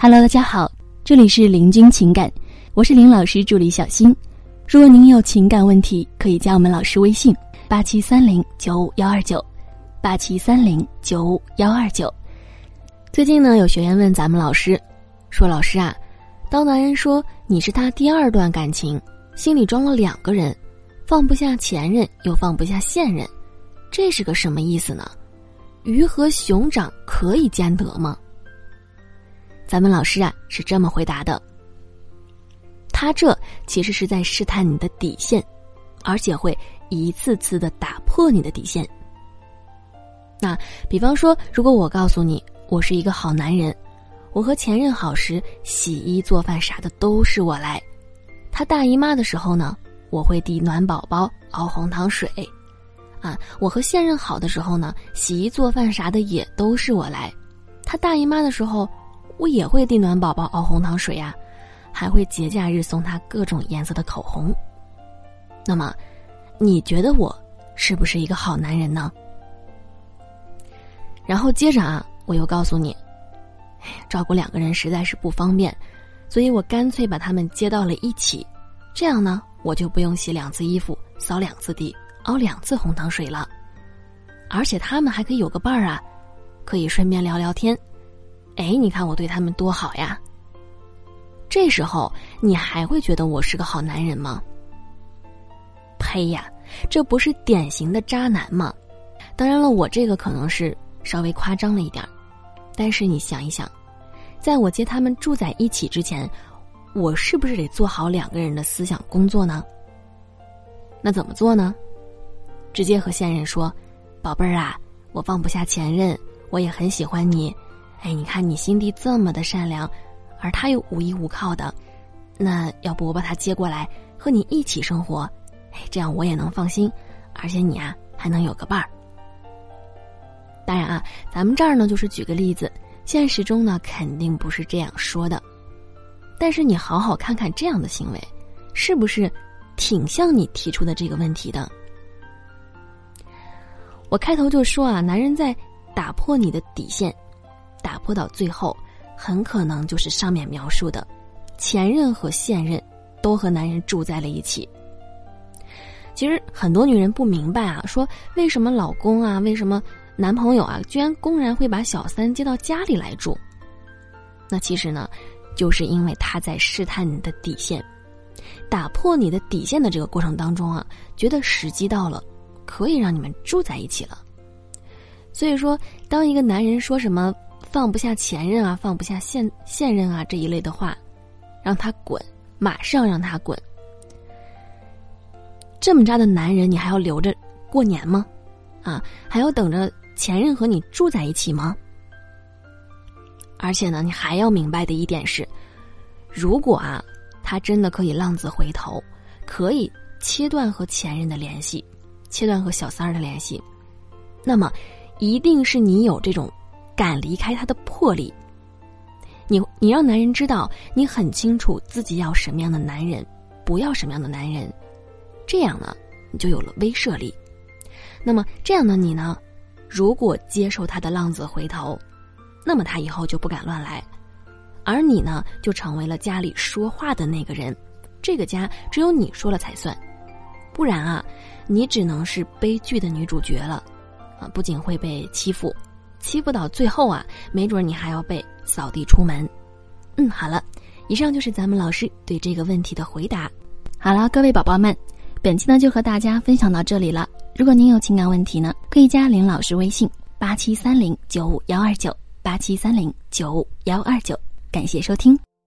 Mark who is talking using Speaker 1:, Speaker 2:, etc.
Speaker 1: Hello，大家好，这里是林君情感，我是林老师助理小新。如果您有情感问题，可以加我们老师微信：八七三零九五幺二九，八七三零九五幺二九。最近呢，有学员问咱们老师，说老师啊，当男人说你是他第二段感情，心里装了两个人，放不下前任又放不下现任，这是个什么意思呢？鱼和熊掌可以兼得吗？咱们老师啊是这么回答的：他这其实是在试探你的底线，而且会一次次的打破你的底线。那比方说，如果我告诉你我是一个好男人，我和前任好时，洗衣做饭啥的都是我来；他大姨妈的时候呢，我会递暖宝宝、熬红糖水。啊，我和现任好的时候呢，洗衣做饭啥的也都是我来；他大姨妈的时候。我也会递暖宝宝熬红糖水呀，还会节假日送他各种颜色的口红。那么，你觉得我是不是一个好男人呢？然后接着啊，我又告诉你，照顾两个人实在是不方便，所以我干脆把他们接到了一起，这样呢，我就不用洗两次衣服、扫两次地、熬两次红糖水了，而且他们还可以有个伴儿啊，可以顺便聊聊天。哎，你看我对他们多好呀！这时候你还会觉得我是个好男人吗？呸呀，这不是典型的渣男吗？当然了，我这个可能是稍微夸张了一点儿，但是你想一想，在我接他们住在一起之前，我是不是得做好两个人的思想工作呢？那怎么做呢？直接和现任说：“宝贝儿啊，我放不下前任，我也很喜欢你。”哎，你看你心地这么的善良，而他又无依无靠的，那要不我把他接过来和你一起生活，哎，这样我也能放心，而且你啊还能有个伴儿。当然啊，咱们这儿呢就是举个例子，现实中呢肯定不是这样说的，但是你好好看看这样的行为，是不是挺像你提出的这个问题的？我开头就说啊，男人在打破你的底线。打破到最后，很可能就是上面描述的，前任和现任都和男人住在了一起。其实很多女人不明白啊，说为什么老公啊，为什么男朋友啊，居然公然会把小三接到家里来住？那其实呢，就是因为他在试探你的底线，打破你的底线的这个过程当中啊，觉得时机到了，可以让你们住在一起了。所以说，当一个男人说什么。放不下前任啊，放不下现现任啊这一类的话，让他滚，马上让他滚。这么渣的男人，你还要留着过年吗？啊，还要等着前任和你住在一起吗？而且呢，你还要明白的一点是，如果啊，他真的可以浪子回头，可以切断和前任的联系，切断和小三儿的联系，那么一定是你有这种。敢离开他的魄力，你你让男人知道你很清楚自己要什么样的男人，不要什么样的男人，这样呢，你就有了威慑力。那么这样的你呢，如果接受他的浪子回头，那么他以后就不敢乱来，而你呢，就成为了家里说话的那个人，这个家只有你说了才算，不然啊，你只能是悲剧的女主角了，啊，不仅会被欺负。欺负到最后啊，没准你还要被扫地出门。嗯，好了，以上就是咱们老师对这个问题的回答。好了，各位宝宝们，本期呢就和大家分享到这里了。如果您有情感问题呢，可以加林老师微信：八七三零九五幺二九八七三零九五幺二九。感谢收听。